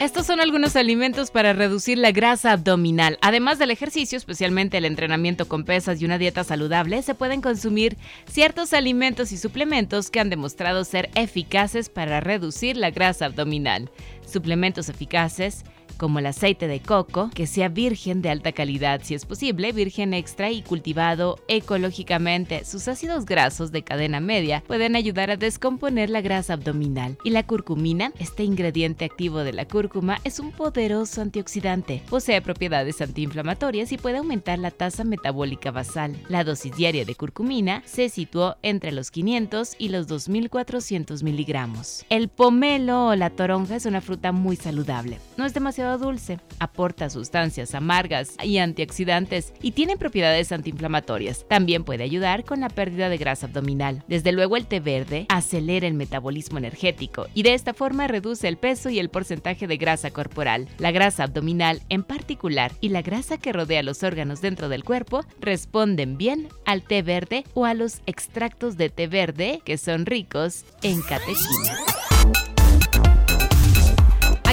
Estos son algunos alimentos para reducir la grasa abdominal. Además del ejercicio, especialmente el entrenamiento con pesas y una dieta saludable, se pueden consumir ciertos alimentos y suplementos que han demostrado ser eficaces para reducir la grasa abdominal. Suplementos eficaces como el aceite de coco, que sea virgen de alta calidad, si es posible, virgen extra y cultivado ecológicamente. Sus ácidos grasos de cadena media pueden ayudar a descomponer la grasa abdominal. Y la curcumina, este ingrediente activo de la cúrcuma, es un poderoso antioxidante. Posee propiedades antiinflamatorias y puede aumentar la tasa metabólica basal. La dosis diaria de curcumina se situó entre los 500 y los 2400 miligramos. El pomelo o la toronja es una fruta muy saludable. No es demasiado dulce, aporta sustancias amargas y antioxidantes y tiene propiedades antiinflamatorias. También puede ayudar con la pérdida de grasa abdominal. Desde luego el té verde acelera el metabolismo energético y de esta forma reduce el peso y el porcentaje de grasa corporal. La grasa abdominal en particular y la grasa que rodea los órganos dentro del cuerpo responden bien al té verde o a los extractos de té verde que son ricos en catechina.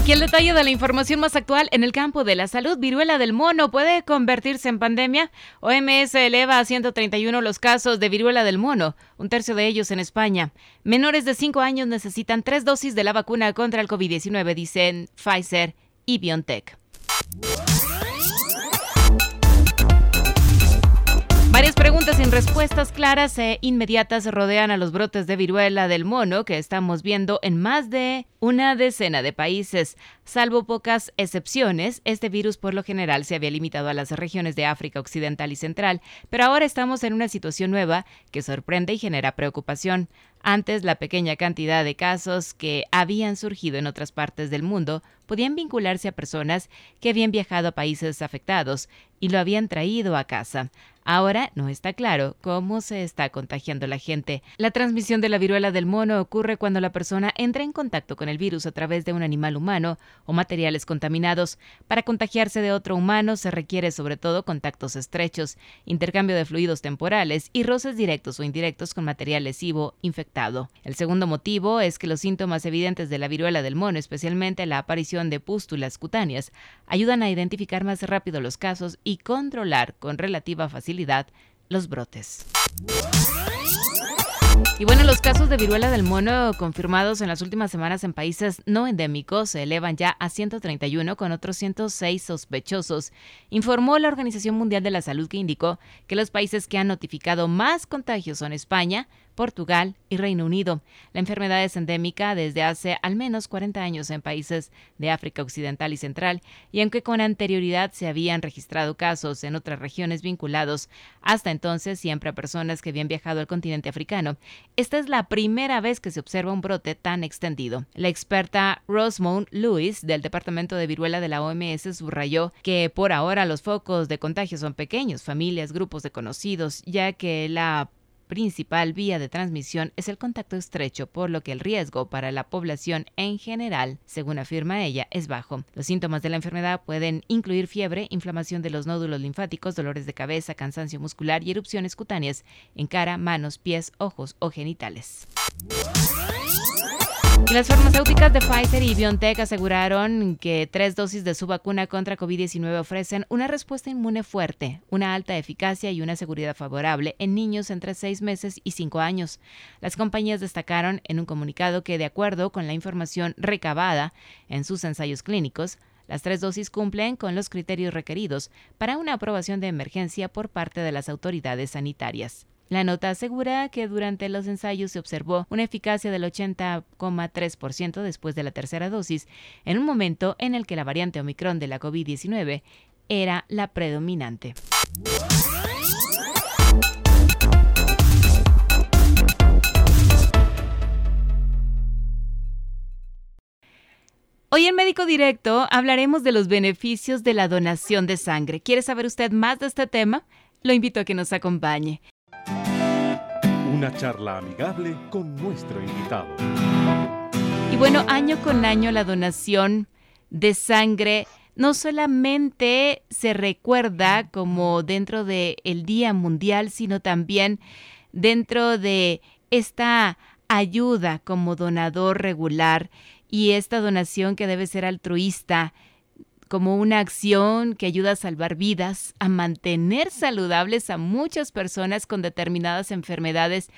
Aquí el detalle de la información más actual en el campo de la salud. Viruela del mono puede convertirse en pandemia. OMS eleva a 131 los casos de viruela del mono, un tercio de ellos en España. Menores de 5 años necesitan tres dosis de la vacuna contra el COVID-19, dicen Pfizer y BioNTech. Preguntas sin respuestas claras e inmediatas rodean a los brotes de viruela del mono que estamos viendo en más de una decena de países. Salvo pocas excepciones, este virus por lo general se había limitado a las regiones de África Occidental y Central, pero ahora estamos en una situación nueva que sorprende y genera preocupación. Antes, la pequeña cantidad de casos que habían surgido en otras partes del mundo podían vincularse a personas que habían viajado a países afectados y lo habían traído a casa. Ahora no está claro cómo se está contagiando la gente. La transmisión de la viruela del mono ocurre cuando la persona entra en contacto con el virus a través de un animal humano o materiales contaminados. Para contagiarse de otro humano se requiere sobre todo contactos estrechos, intercambio de fluidos temporales y roces directos o indirectos con material lesivo infectado. El segundo motivo es que los síntomas evidentes de la viruela del mono, especialmente la aparición de pústulas cutáneas, ayudan a identificar más rápido los casos y controlar con relativa facilidad los brotes. Y bueno, los casos de viruela del mono confirmados en las últimas semanas en países no endémicos se elevan ya a 131 con otros 106 sospechosos, informó la Organización Mundial de la Salud que indicó que los países que han notificado más contagios son España, Portugal y Reino Unido. La enfermedad es endémica desde hace al menos 40 años en países de África Occidental y Central, y aunque con anterioridad se habían registrado casos en otras regiones vinculados hasta entonces siempre a personas que habían viajado al continente africano, esta es la primera vez que se observa un brote tan extendido. La experta Rosemont Lewis del Departamento de Viruela de la OMS subrayó que por ahora los focos de contagio son pequeños, familias, grupos de conocidos, ya que la principal vía de transmisión es el contacto estrecho, por lo que el riesgo para la población en general, según afirma ella, es bajo. Los síntomas de la enfermedad pueden incluir fiebre, inflamación de los nódulos linfáticos, dolores de cabeza, cansancio muscular y erupciones cutáneas en cara, manos, pies, ojos o genitales las farmacéuticas de Pfizer y BioNTech aseguraron que tres dosis de su vacuna contra COVID-19 ofrecen una respuesta inmune fuerte, una alta eficacia y una seguridad favorable en niños entre seis meses y cinco años. Las compañías destacaron en un comunicado que, de acuerdo con la información recabada en sus ensayos clínicos, las tres dosis cumplen con los criterios requeridos para una aprobación de emergencia por parte de las autoridades sanitarias. La nota asegura que durante los ensayos se observó una eficacia del 80,3% después de la tercera dosis, en un momento en el que la variante Omicron de la COVID-19 era la predominante. Hoy en Médico Directo hablaremos de los beneficios de la donación de sangre. ¿Quiere saber usted más de este tema? Lo invito a que nos acompañe. Una charla amigable con nuestro invitado. Y bueno, año con año la donación de sangre no solamente se recuerda como dentro del Día Mundial, sino también dentro de esta ayuda como donador regular y esta donación que debe ser altruista como una acción que ayuda a salvar vidas, a mantener saludables a muchas personas con determinadas enfermedades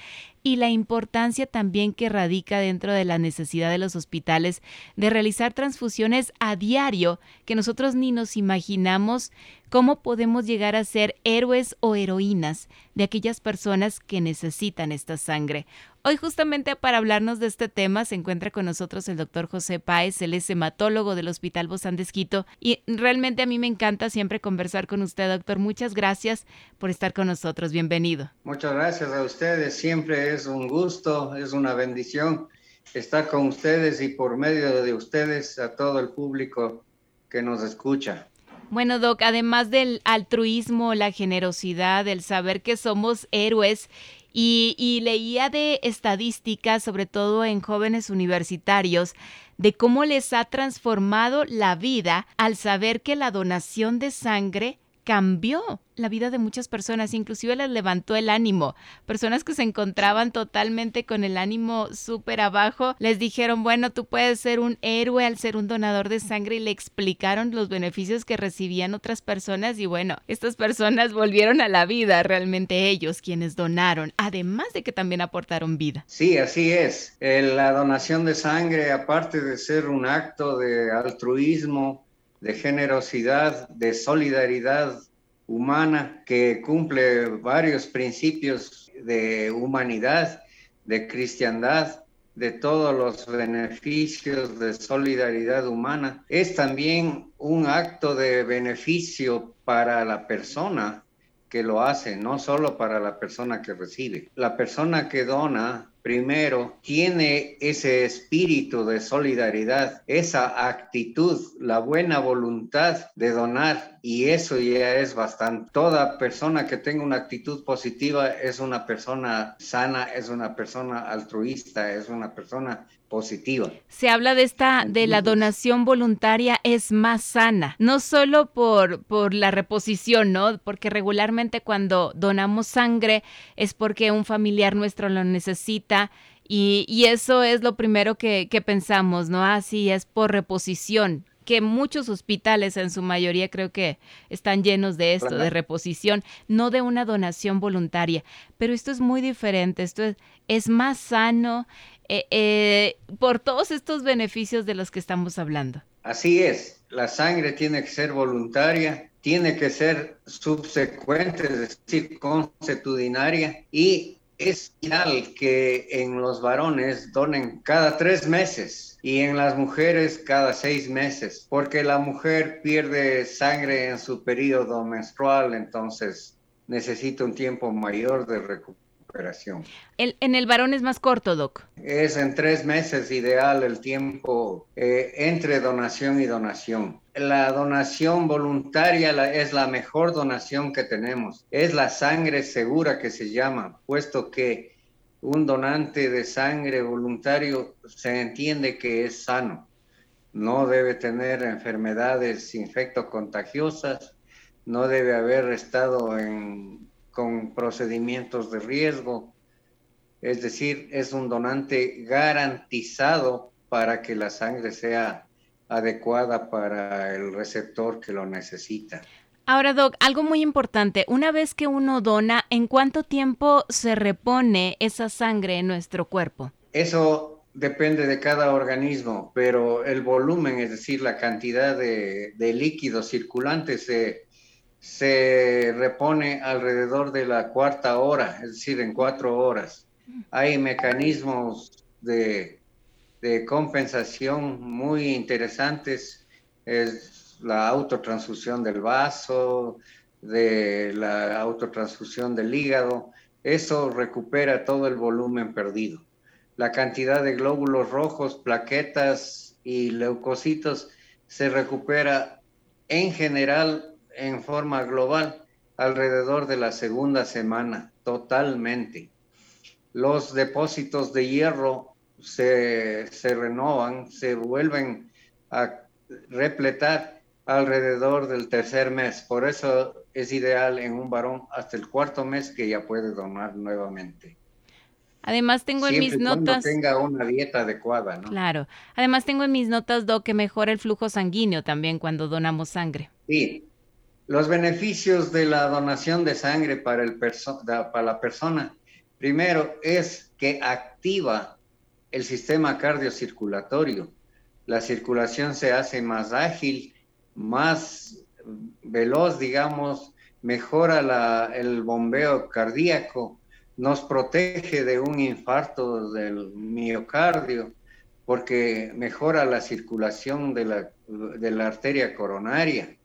y la importancia también que radica dentro de la necesidad de los hospitales de realizar transfusiones a diario que nosotros ni nos imaginamos cómo podemos llegar a ser héroes o heroínas de aquellas personas que necesitan esta sangre. Hoy justamente para hablarnos de este tema se encuentra con nosotros el doctor José Páez, él es hematólogo del Hospital Bozán Esquito y realmente a mí me encanta siempre conversar con usted, doctor. Muchas gracias por estar con nosotros. Bienvenido. Muchas gracias a ustedes. Siempre es un gusto, es una bendición estar con ustedes y por medio de ustedes a todo el público que nos escucha. Bueno, Doc, además del altruismo, la generosidad, el saber que somos héroes y, leía de estadísticas, sobre todo en jóvenes universitarios, de cómo les ha transformado la vida al saber que la donación de sangre cambió la vida de muchas personas, inclusive les levantó el ánimo. Personas que se encontraban totalmente con el ánimo súper abajo, les dijeron, bueno, tú puedes ser un héroe al ser un donador de sangre y le explicaron los beneficios que recibían otras personas y bueno, estas personas volvieron a la vida, realmente ellos quienes donaron, además de que también aportaron vida. Sí, así es. La donación de sangre, aparte de ser un acto de altruismo, de generosidad, de solidaridad humana que cumple varios principios de humanidad, de cristiandad, de todos los beneficios de solidaridad humana. Es también un acto de beneficio para la persona que lo hace, no solo para la persona que recibe. La persona que dona primero tiene ese espíritu de solidaridad, esa actitud, la buena voluntad de donar y eso ya es bastante. Toda persona que tenga una actitud positiva es una persona sana, es una persona altruista, es una persona positiva. Se habla de esta de la donación voluntaria es más sana, no solo por por la reposición, ¿no? Porque regularmente cuando donamos sangre es porque un familiar nuestro lo necesita y, y eso es lo primero que, que pensamos, ¿no? Así es por reposición que muchos hospitales, en su mayoría creo que están llenos de esto, de reposición, no de una donación voluntaria. Pero esto es muy diferente, esto es, es más sano eh, eh, por todos estos beneficios de los que estamos hablando. Así es, la sangre tiene que ser voluntaria, tiene que ser subsecuente, es decir, consuetudinaria y es ideal que en los varones donen cada tres meses y en las mujeres cada seis meses, porque la mujer pierde sangre en su periodo menstrual, entonces necesita un tiempo mayor de recuperación. El, en el varón es más corto, Doc. Es en tres meses ideal el tiempo eh, entre donación y donación. La donación voluntaria es la mejor donación que tenemos. Es la sangre segura que se llama, puesto que un donante de sangre voluntario se entiende que es sano, no debe tener enfermedades infectocontagiosas, no debe haber estado con procedimientos de riesgo, es decir, es un donante garantizado para que la sangre sea adecuada para el receptor que lo necesita. Ahora, Doc, algo muy importante, una vez que uno dona, ¿en cuánto tiempo se repone esa sangre en nuestro cuerpo? Eso depende de cada organismo, pero el volumen, es decir, la cantidad de, líquido circulante se, se repone alrededor de la cuarta hora, es decir, en cuatro horas. Hay mecanismos de, de compensación muy interesantes. Es, la autotransfusión del vaso, de la autotransfusión del hígado, eso recupera todo el volumen perdido. La cantidad de glóbulos rojos, plaquetas y leucocitos se recupera en general en forma global alrededor de la segunda semana, totalmente. Los depósitos de hierro se, se renovan, se vuelven a repletar alrededor del tercer mes. Por eso es ideal en un varón hasta el cuarto mes que ya puede donar nuevamente. Además tengo en mis notas tenga una dieta adecuada, ¿no? Claro. Además tengo en mis notas do que mejora el flujo sanguíneo también cuando donamos sangre. Sí. Los beneficios de la donación de sangre para el para la persona primero es que activa el sistema cardiocirculatorio. La circulación se hace más ágil, más veloz, digamos, mejora el bombeo cardíaco, nos protege de un infarto del miocardio, porque mejora la circulación de la, de la arteria coronaria.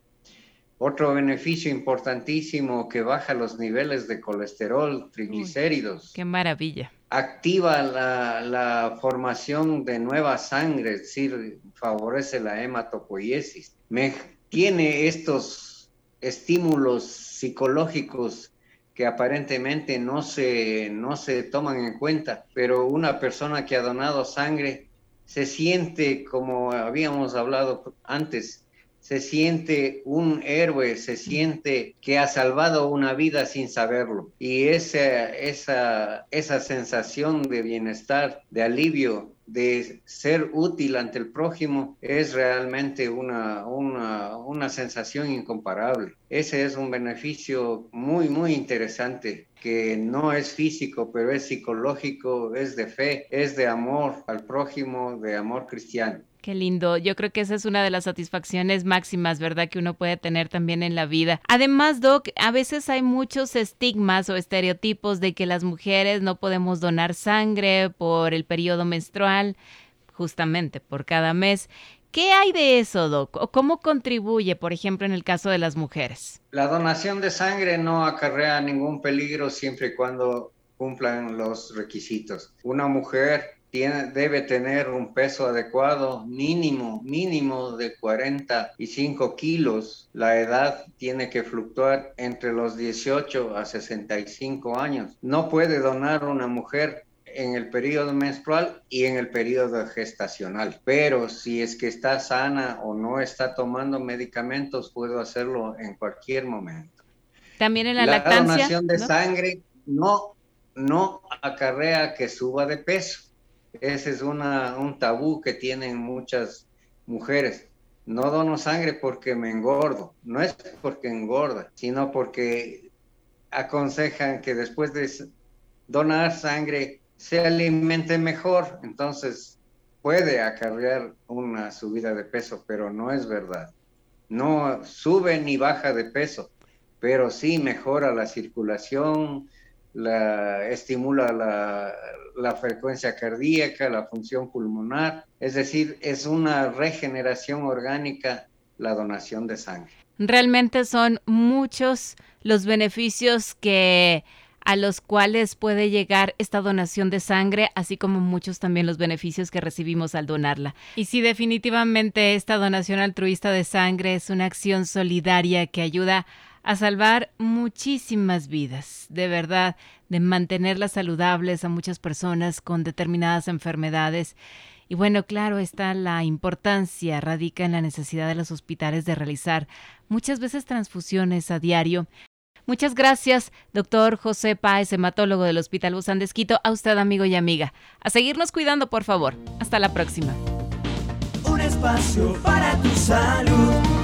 Otro beneficio importantísimo que baja los niveles de colesterol, triglicéridos. qué maravilla. Activa la, la, formación de nueva sangre, es decir, favorece la hematopoiesis. Me, tiene estos estímulos psicológicos que aparentemente no se, no se toman en cuenta, pero una persona que ha donado sangre se siente, como habíamos hablado antes, se siente un héroe, se siente que ha salvado una vida sin saberlo. Y esa, esa, esa sensación de bienestar, de alivio, de ser útil ante el prójimo es realmente una, una, una, sensación incomparable. Ese es un beneficio muy, muy interesante que no es físico, pero es psicológico, es de fe, es de amor al prójimo, de amor cristiano. Qué lindo. Yo creo que esa es una de las satisfacciones máximas, ¿verdad? Que uno puede tener también en la vida. Además, Doc, a veces hay muchos estigmas o estereotipos de que las mujeres no podemos donar sangre por el periodo menstrual, justamente por cada mes. ¿Qué hay de eso, Doc? ¿O cómo contribuye, por ejemplo, en el caso de las mujeres? La donación de sangre no acarrea ningún peligro siempre y cuando cumplan los requisitos. Una mujer debe tener un peso adecuado mínimo, mínimo de 45 kilos. La edad tiene que fluctuar entre los 18 a 65 años. No puede donar una mujer en el periodo menstrual y en el periodo gestacional. Pero si es que está sana o no está tomando medicamentos, puedo hacerlo en cualquier momento. También en la, lactancia. La donación de sangre no, no acarrea que suba de peso. Ese es un tabú que tienen muchas mujeres. No dono sangre porque me engordo. No es porque engorda, sino porque aconsejan que después de donar sangre se alimente mejor. Entonces puede acarrear una subida de peso, pero no es verdad. No sube ni baja de peso, pero sí mejora la circulación, la, estimula la, la, frecuencia cardíaca, la función pulmonar, es decir, es una regeneración orgánica la donación de sangre. Realmente son muchos los beneficios que a los cuales puede llegar esta donación de sangre, así como muchos también los beneficios que recibimos al donarla. Y sí, definitivamente esta donación altruista de sangre es una acción solidaria que ayuda a salvar muchísimas vidas, de verdad, de mantenerlas saludables a muchas personas con determinadas enfermedades. Y bueno, claro, está la importancia, radica en la necesidad de los hospitales de realizar muchas veces transfusiones a diario. Muchas gracias, doctor José Páez, hematólogo del Hospital Busan de a usted, amigo y amiga. A seguirnos cuidando, por favor. Hasta la próxima. Un espacio para tu salud.